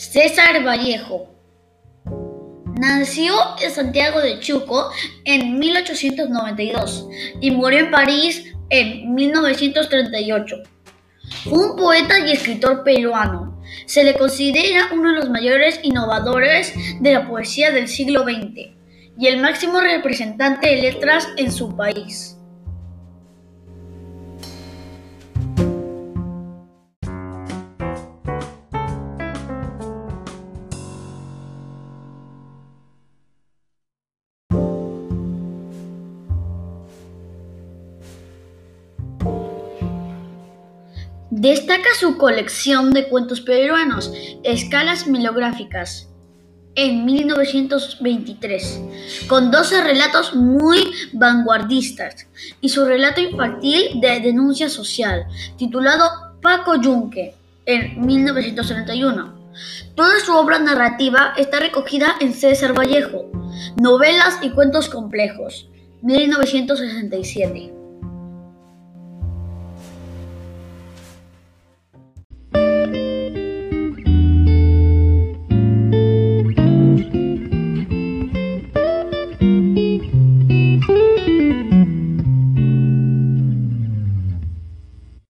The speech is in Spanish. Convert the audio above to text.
César Vallejo nació en Santiago de Chuco en 1892 y murió en París en 1938. Fue un poeta y escritor peruano. Se le considera uno de los mayores innovadores de la poesía del siglo XX y el máximo representante de letras en su país. Destaca su colección de cuentos peruanos, Escalas Melográficas, en 1923, con 12 relatos muy vanguardistas, y su relato infantil de denuncia social, titulado Paco Yunque, en 1931. Toda su obra narrativa está recogida en César Vallejo, Novelas y Cuentos Complejos, 1967.